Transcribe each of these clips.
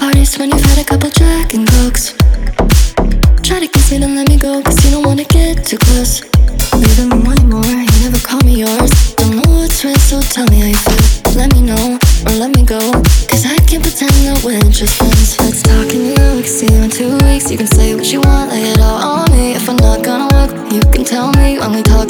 parties when you've had a couple Jack and Cokes. Try to kiss me, then let me go, cause you don't wanna get too close. Leaving me wanting more, you never call me yours. Don't know what's real, so tell me how you feel. Let me know, or let me go. Cause I can't pretend that we're just friends. Let's talk in New York, see you in two weeks. You can say what you want, lay it all on me. If I'm not gonna work, you can tell me when we talk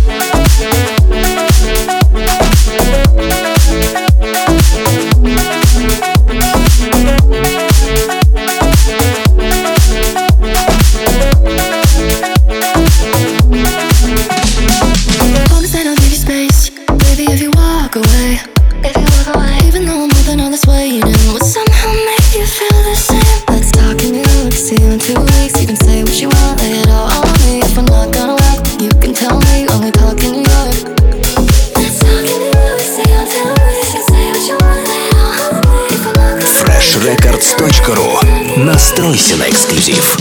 freshrecords.ru Настройся на эксклюзив.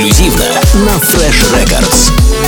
Эксклюзивно на Fresh Records.